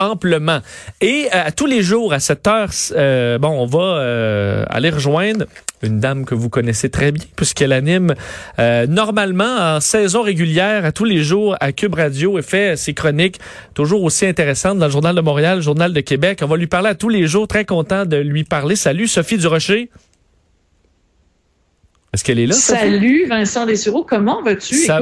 amplement. Et euh, à tous les jours, à cette heure, euh, bon, on va euh, aller rejoindre une dame que vous connaissez très bien, puisqu'elle anime normalement en saison régulière à tous les jours à Cube Radio et fait ses chroniques toujours aussi intéressantes dans le Journal de Montréal, le Journal de Québec. On va lui parler à tous les jours, très content de lui parler. Salut Sophie Durocher. Est-ce qu'elle est là? Salut Vincent Dessureau, comment vas-tu? Ça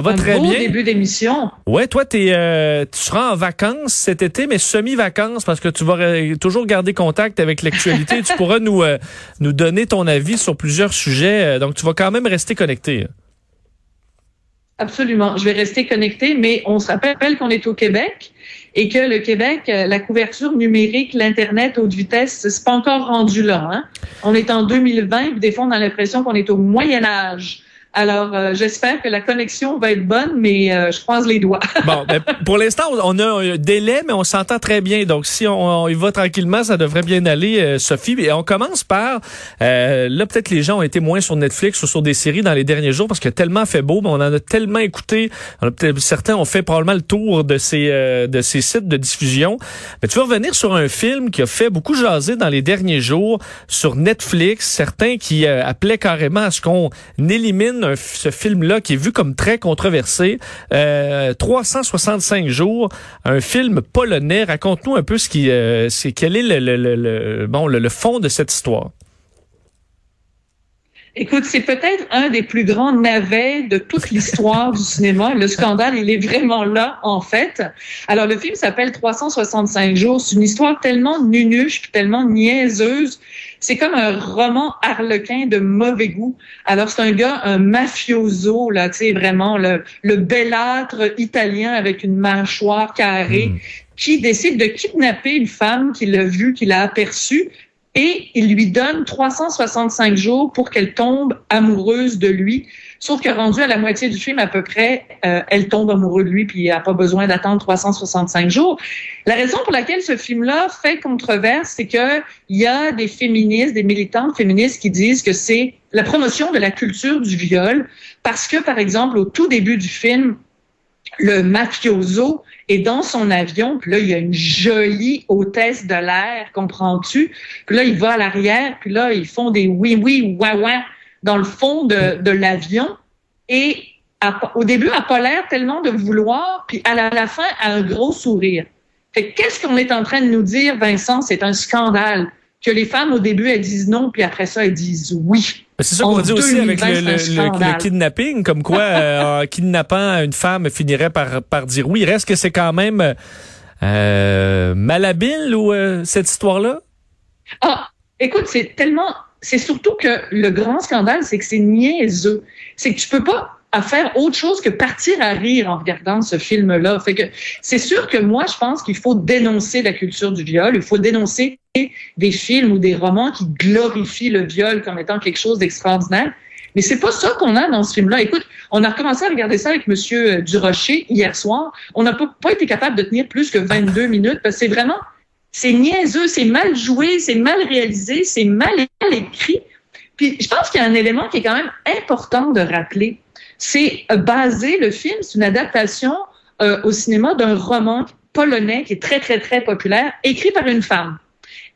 va très beau bien. début d'émission. Ouais, toi, euh, tu seras en vacances cet été, mais semi-vacances parce que tu vas toujours garder contact avec l'actualité. tu pourras nous euh, nous donner ton avis sur plusieurs sujets. Euh, donc, tu vas quand même rester connecté. Absolument. Je vais rester connecté, mais on se rappelle qu'on est au Québec et que le Québec, la couverture numérique, l'Internet haute vitesse, c'est pas encore rendu là. Hein? On est en 2020, des fois, on a l'impression qu'on est au Moyen Âge. Alors, euh, j'espère que la connexion va être bonne, mais euh, je croise les doigts. bon, ben, pour l'instant, on a un délai, mais on s'entend très bien. Donc, si on, y va tranquillement, ça devrait bien aller, euh, Sophie. Et on commence par, là, peut-être les gens ont été moins sur Netflix ou sur des séries dans les derniers jours parce que tellement fait beau, mais on en a tellement écouté. certains ont fait probablement le tour de ces, de ces sites de diffusion. Mais tu vas revenir sur un film qui a fait beaucoup jaser dans les derniers jours sur Netflix. Certains qui appelaient carrément à ce qu'on élimine ce film-là qui est vu comme très controversé. 365 euh, jours, un film polonais. Raconte-nous un peu ce qui, euh, c'est quel est le, le, le, bon le, fond de cette histoire. Écoute, c'est peut-être un des plus grands navets de toute l'histoire du cinéma. Le scandale, il est vraiment là, en fait. Alors, le film s'appelle 365 jours. C'est une histoire tellement nunuche, tellement niaiseuse c'est comme un roman harlequin de mauvais goût. Alors, c'est un gars, un mafioso, là, tu sais, vraiment le, le belâtre italien avec une mâchoire carrée, hmm. qui décide de kidnapper une femme qu'il a vue, qu'il a aperçue, et il lui donne 365 jours pour qu'elle tombe amoureuse de lui. Sauf que rendu à la moitié du film à peu près, euh, elle tombe amoureuse de lui puis il a pas besoin d'attendre 365 jours. La raison pour laquelle ce film-là fait controverse, c'est que il y a des féministes, des militantes féministes qui disent que c'est la promotion de la culture du viol parce que par exemple au tout début du film, le mafioso est dans son avion, puis là, il y a une jolie hôtesse de l'air, comprends-tu? Puis là, il va à l'arrière, puis là, ils font des oui-oui, ouah-ouah dans le fond de, de l'avion et au début, elle n'a pas l'air tellement de vouloir, puis à la, fin, elle a un gros sourire. Fait qu'est-ce qu'on est en train de nous dire, Vincent? C'est un scandale. Que les femmes, au début, elles disent non, puis après ça, elles disent oui. C'est ça qu'on dit aussi avec le, le, kidnapping, comme quoi, euh, en kidnappant une femme finirait par, par dire oui. Reste que c'est quand même euh, malhabile ou euh, cette histoire-là? Ah, écoute, c'est tellement c'est surtout que le grand scandale, c'est que c'est niaiseux. C'est que tu peux pas faire autre chose que partir à rire en regardant ce film-là. Fait que c'est sûr que moi, je pense qu'il faut dénoncer la culture du viol. Il faut dénoncer des films ou des romans qui glorifient le viol comme étant quelque chose d'extraordinaire. Mais c'est pas ça qu'on a dans ce film-là. Écoute, on a recommencé à regarder ça avec Monsieur Durocher hier soir. On n'a pas été capable de tenir plus que 22 minutes parce que c'est vraiment c'est niaiseux, c'est mal joué, c'est mal réalisé, c'est mal écrit. Puis je pense qu'il y a un élément qui est quand même important de rappeler. C'est euh, basé, le film, c'est une adaptation euh, au cinéma d'un roman polonais qui est très, très, très populaire, écrit par une femme.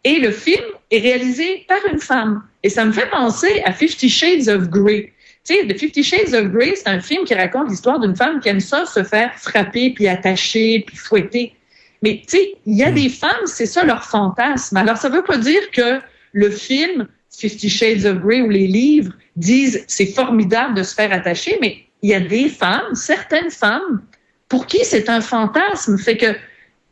Et le film est réalisé par une femme. Et ça me fait penser à Fifty Shades of Grey. Tu sais, The Fifty Shades of Grey, c'est un film qui raconte l'histoire d'une femme qui aime ça se faire frapper, puis attacher, puis fouetter. Mais tu sais, il y a hmm. des femmes, c'est ça leur fantasme. Alors, ça veut pas dire que le film Fifty Shades of Grey ou les livres disent c'est formidable de se faire attacher, mais il y a des femmes, certaines femmes, pour qui c'est un fantasme. Fait que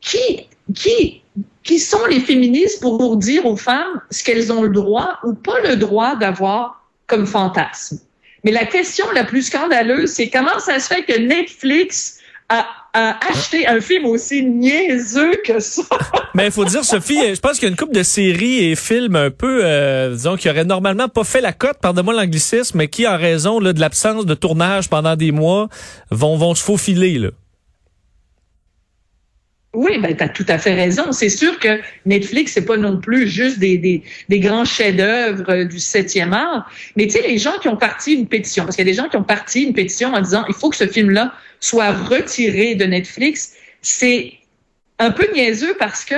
qui, qui, qui sont les féministes pour dire aux femmes ce qu'elles ont le droit ou pas le droit d'avoir comme fantasme? Mais la question la plus scandaleuse, c'est comment ça se fait que Netflix a acheter un film aussi niaiseux que ça. Mais il faut dire, Sophie, je pense qu'il y a une couple de séries et films un peu, euh, disons, qui auraient normalement pas fait la cote, pardonne-moi l'anglicisme, mais qui, en raison là, de l'absence de tournage pendant des mois, vont, vont se faufiler. Là. Oui, ben, tu as tout à fait raison. C'est sûr que Netflix, c'est pas non plus juste des, des, des grands chefs-d'œuvre euh, du septième art. Mais tu sais, les gens qui ont parti une pétition, parce qu'il y a des gens qui ont parti une pétition en disant il faut que ce film-là soit retiré de Netflix, c'est un peu niaiseux parce que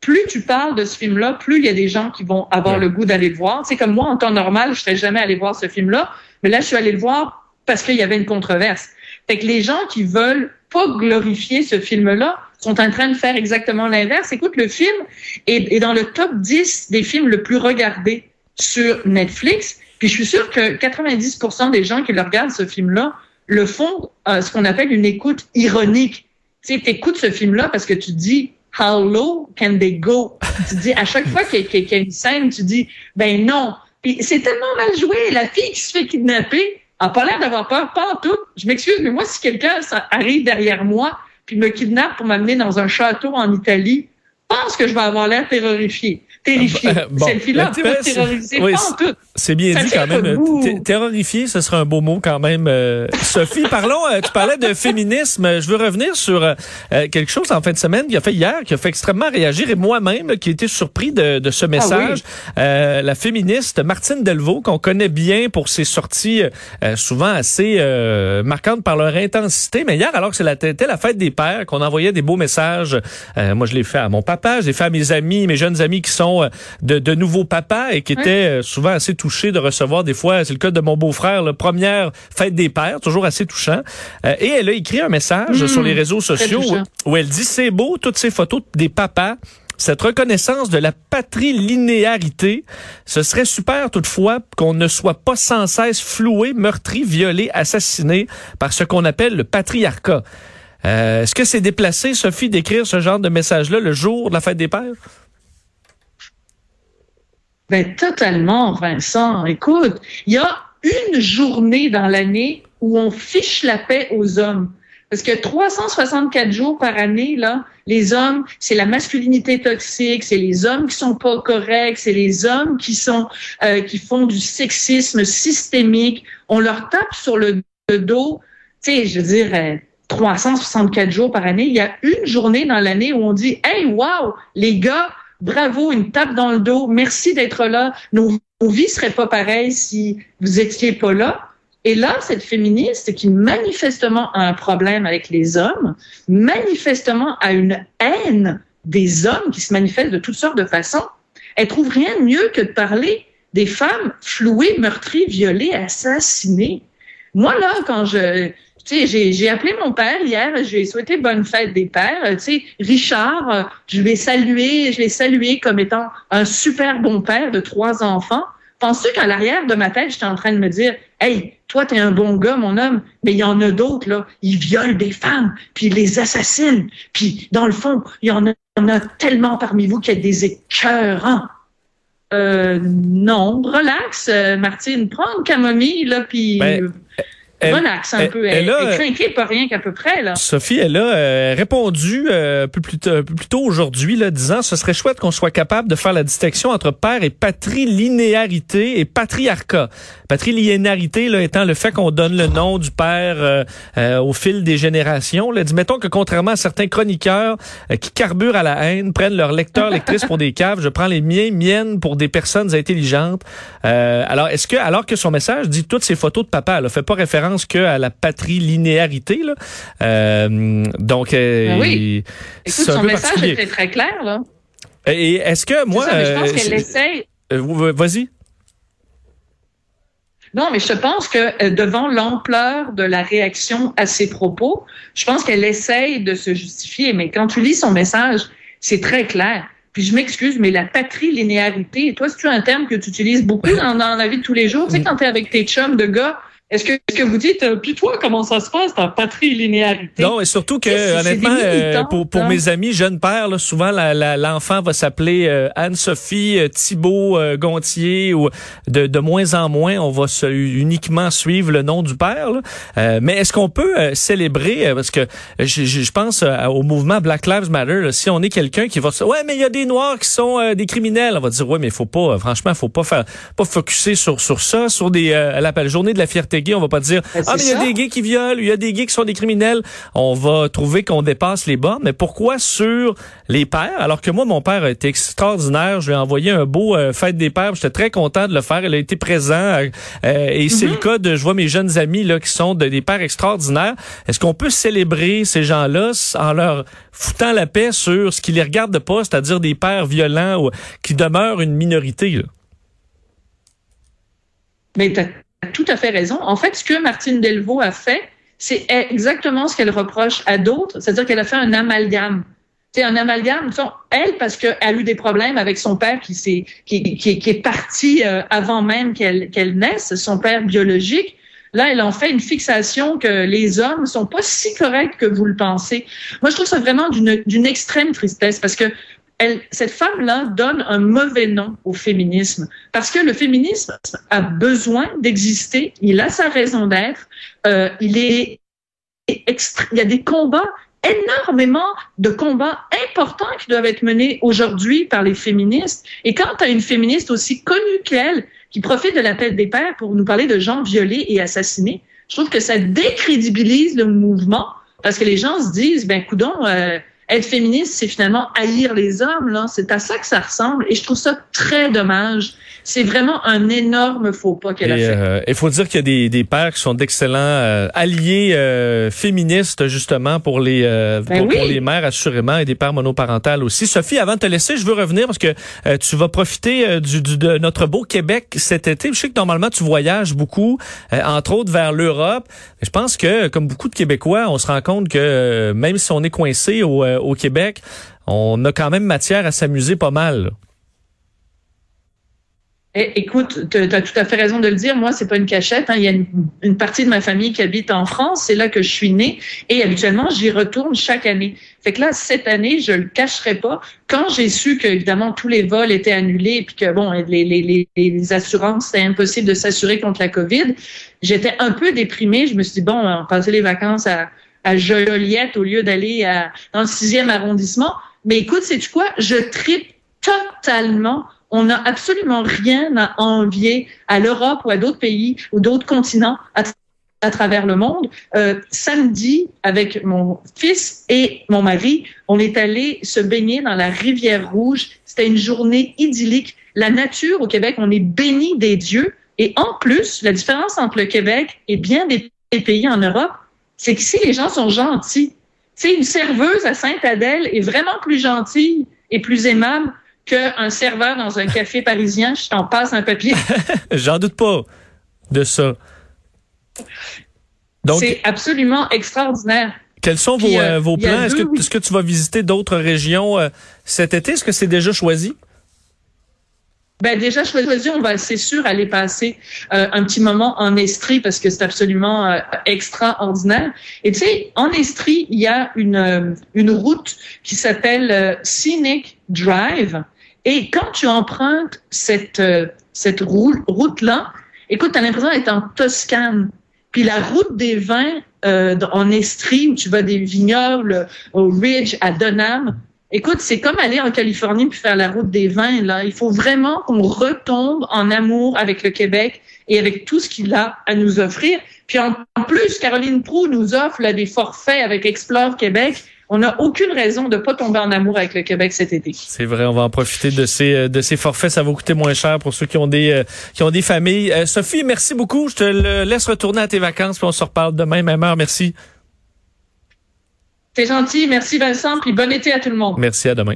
plus tu parles de ce film-là, plus il y a des gens qui vont avoir le goût d'aller le voir. C'est comme moi, en temps normal, je serais jamais allé voir ce film-là, mais là, je suis allé le voir parce qu'il y avait une controverse. Fait que les gens qui veulent pas glorifier ce film-là sont en train de faire exactement l'inverse. Écoute, le film est, dans le top 10 des films le plus regardés sur Netflix. Puis je suis sûre que 90% des gens qui le regardent, ce film-là, le font euh, ce qu'on appelle une écoute ironique. Tu sais, écoutes ce film-là parce que tu dis How low can they go? tu dis, à chaque fois qu'il y, a une scène, tu dis, ben non. Puis c'est tellement mal joué. La fille qui se fait kidnapper pas l'air d'avoir peur, pas en tout. Je m'excuse, mais moi, si quelqu'un arrive derrière moi puis me kidnappe pour m'amener dans un château en Italie, pense que je vais avoir l'air terrorifié terrifié. Bon, terroriser, oui, pas en tout. C'est bien dit quand même. Terrorifié, ce serait un beau mot quand même. Euh, Sophie, parlons, euh, tu parlais de féminisme. Je veux revenir sur euh, quelque chose en fin de semaine qui a fait hier, qui a fait extrêmement réagir, et moi-même, qui ai été surpris de, de ce ah message. la féministe Martine Delvaux, qu'on connaît bien pour ses sorties souvent assez marquantes par leur intensité, mais hier, alors que c'était la fête des pères, qu'on envoyait des beaux messages, moi je l'ai fait à mon papa, je l'ai fait à mes amis, mes jeunes amis qui sont euh, de, nouveaux papas et qui étaient euh, souvent assez touchés de recevoir des fois, c'est le cas de mon beau-frère, la première fête des pères, toujours assez touchant. Euh, et elle a écrit un message mmh. sur les réseaux sociaux où, elle dit c'est beau toutes ces photos des papas cette reconnaissance de la patrilinéarité, ce serait super toutefois qu'on ne soit pas sans cesse floué, meurtri, violé, assassiné par ce qu'on appelle le patriarcat. Est-ce que c'est déplacé, Sophie, d'écrire ce genre de message-là le jour de la fête des pères? Ben, totalement, Vincent. Écoute, il y a une journée dans l'année où on fiche la paix aux hommes. Parce que 364 jours par année, là, les hommes, c'est la masculinité toxique, c'est les hommes qui sont pas corrects, c'est les hommes qui sont euh, qui font du sexisme systémique. On leur tape sur le, dos. Tu sais, je veux dire, 364 euh, jours par année. Il y a une journée dans l'année où on dit, hey, wow, les gars, bravo, une tape dans le dos, merci d'être là. Nos, vies seraient pas pareilles si vous étiez pas là. Et là, cette féministe qui manifestement a un problème avec les hommes, manifestement a une haine des hommes qui se manifestent de toutes sortes de façons, elle trouve rien de mieux que de parler des femmes flouées, meurtries, violées, assassinées. Moi, là, quand je, j'ai appelé mon père hier, j'ai souhaité bonne fête des pères. Tu sais, Richard, euh, je l'ai salué, je l'ai salué comme étant un super bon père de trois enfants. Penses-tu qu'à l'arrière de ma tête, j'étais en train de me dire, hey, toi, t'es un bon gars, mon homme, mais il y en a d'autres, là. Ils violent des femmes, puis ils les assassinent. Puis, dans le fond, il y en a, a tellement parmi vous qui êtes des écœurants. Euh, non, relax, euh, Martine. Prends une camomille, là, puis... Ben, elle, Relax un peu. Elle, elle, pas rien qu'à peu près. Là. Sophie, elle a euh, répondu euh, un, peu plus tôt aujourd'hui, là, disant ce serait chouette qu'on soit capable de faire la distinction entre père et patrilinéarité et patriarcat. Patrilinéarité là, étant le fait qu'on donne le nom du père euh, au fil des générations. Là. Dit, mettons que contrairement à certains chroniqueurs qui carburent à la haine, prennent leurs lecteurs, lectrices pour des caves, je prends les miens, miennes pour des personnes intelligentes. alors, est-ce que, alors que son message dit toutes ces photos de papa, elle fait pas référence que à la patrilinéarité. Là. Euh, donc, euh, ben oui. Écoute, son message était très clair. Là. Et est-ce que moi... Ça, je pense qu'elle essaie... Euh, vas-y. Non, mais je pense que devant l'ampleur de la réaction à ses propos, je pense qu'elle essaye de se justifier. Mais quand tu lis son message, c'est très clair. Puis je m'excuse, mais la patrilinéarité, toi, c'est un terme que tu utilises beaucoup dans, dans, la vie de tous les jours? Tu sais, quand tu es avec tes chums de gars, est-ce que, que, vous dites, euh, puis toi, comment ça se passe, ta patrilinéarité? Non, et surtout que, honnêtement, euh, pour, pour mes amis jeunes pères, là, souvent, l'enfant la, va s'appeler euh, Anne-Sophie Thibault Gontier ou de, de moins en moins, on va se, uniquement suivre le nom du père. mais est-ce qu'on peut célébrer, parce que je, je pense au mouvement Black Lives Matter, si on est quelqu'un qui va se ouais, mais il y a des Noirs qui sont des criminels, on va dire, ouais, mais il faut pas, franchement, faut pas faire, pas focuser sur, sur ça, sur des, la journée de la fierté t'es gay, on va pas dire Ben, ah mais il y a des gays qui violent, il y a des gays qui sont des criminels. On va trouver qu'on dépasse les bornes. Mais pourquoi sur les pères Alors que moi, mon père a été extraordinaire. Je lui ai envoyé un beau euh, fête des pères. J'étais très content de le faire. Il a été présent euh, euh, et c'est Mhm. le cas de je vois mes jeunes amis là qui sont de- des pères extraordinaires. Est-ce qu'on peut célébrer ces gens-là en leur foutant la paix sur ce qui les regarde pas, c'est-à-dire des pères violents ou qui demeurent une minorité là? Mais tout à fait raison. En fait, ce que Martine Delvaux a fait, c'est exactement ce qu'elle reproche à d'autres, c'est-à-dire qu'elle a fait un amalgame. C'est un amalgame. Elle, parce qu'elle a eu des problèmes avec son père qui, s'est, qui, qui, est parti euh, avant même qu'elle, qu'elle naisse, son père biologique. Là, elle en fait une fixation que les hommes sont pas si corrects que vous le pensez. Moi, je trouve ça vraiment d'une extrême tristesse parce que elle, cette femme-là donne un mauvais nom au féminisme. Parce que le féminisme a besoin d'exister, il a sa raison d'être, euh, il est il y a des combats énormément de combats importants qui doivent être menés aujourd'hui par les féministes. Et quand tu as une féministe aussi connue qu'elle, qui profite de l'appel des pères pour nous parler de gens violés et assassinés, je trouve que ça décrédibilise le mouvement parce que les gens se disent, ben coudon, euh, être féministe, c'est finalement haïr les hommes. là. C'est à ça que ça ressemble. Et je trouve ça très dommage. C'est vraiment un énorme faux pas qu'elle a Et, fait. euh, il faut dire qu'il y a des, des pères qui sont d'excellents euh, alliés euh, féministes justement pour les euh, Ben pour, les mères assurément et des pères monoparentales aussi. Sophie, avant de te laisser, je veux revenir parce que euh, tu vas profiter euh, du, du- de notre beau Québec cet été. Je sais que normalement tu voyages beaucoup, euh, entre autres vers l'Europe. Je pense que comme beaucoup de Québécois, on se rend compte que euh, même si on est coincé au, euh, au Québec, on a quand même matière à s'amuser pas mal. Eh, écoute, tu as tout à fait raison de le dire. Moi, c'est pas une cachette. hein. Il y a une, partie de ma famille qui habite en France. C'est là que je suis née. Et habituellement, j'y retourne chaque année. Fait que là, cette année, je le cacherai pas. Quand j'ai su que, évidemment, tous les vols étaient annulés, puis que, bon, les, les assurances, c'était impossible de s'assurer contre la COVID, j'étais un peu déprimée. Je me suis dit, bon, on passait les vacances à, à Joliette au lieu d'aller dans le sixième arrondissement. Mais écoute, c'est quoi? Je tripe totalement. On n'a absolument rien à envier à l'Europe ou à d'autres pays ou d'autres continents à, travers le monde. Euh, samedi, avec mon fils et mon mari, on est allé se baigner dans la rivière Rouge. C'était une journée idyllique. La nature au Québec, on est béni des dieux. Et en plus, la différence entre le Québec et bien des pays en Europe, c'est qu'ici, les gens sont gentils. Tu sais, une serveuse à Sainte-Adèle est vraiment plus gentille et plus aimable qu'un serveur dans un café parisien. Je t'en passe un papier. J'en doute pas de ça. Donc, C'est absolument extraordinaire. Quels sont vos, Puis, euh, euh, vos plans? Que, est-ce que tu vas visiter d'autres régions euh, cet été? Est-ce que c'est déjà choisi? Ben déjà choisi, on va c'est sûr aller passer euh, un petit moment en Estrie parce que c'est absolument euh, extraordinaire. Et tu sais, en Estrie, il y a une euh, une route qui s'appelle euh, Scenic Drive. Et quand tu empruntes cette euh, cette route là, écoute, t'as l'impression d'être en Toscane. Puis la route des vins euh, en Estrie où tu vas des vignobles au Ridge à Dunham, Écoute, c'est comme aller en Californie puis faire la route des vins. Là, il faut vraiment qu'on retombe en amour avec le Québec et avec tout ce qu'il a à nous offrir. Puis en, plus, Caroline Proux nous offre là, des forfaits avec Explore Québec. On n'a aucune raison de pas tomber en amour avec le Québec cet été. C'est vrai, on va en profiter de ces euh, de ces forfaits. Ça va coûter moins cher pour ceux qui ont des euh, qui ont des familles. Euh, Sophie, merci beaucoup. Je te laisse retourner à tes vacances on se reparle demain même heure. Merci. C'est gentil. Merci Vincent. Puis bon été à tout le monde. Merci à demain.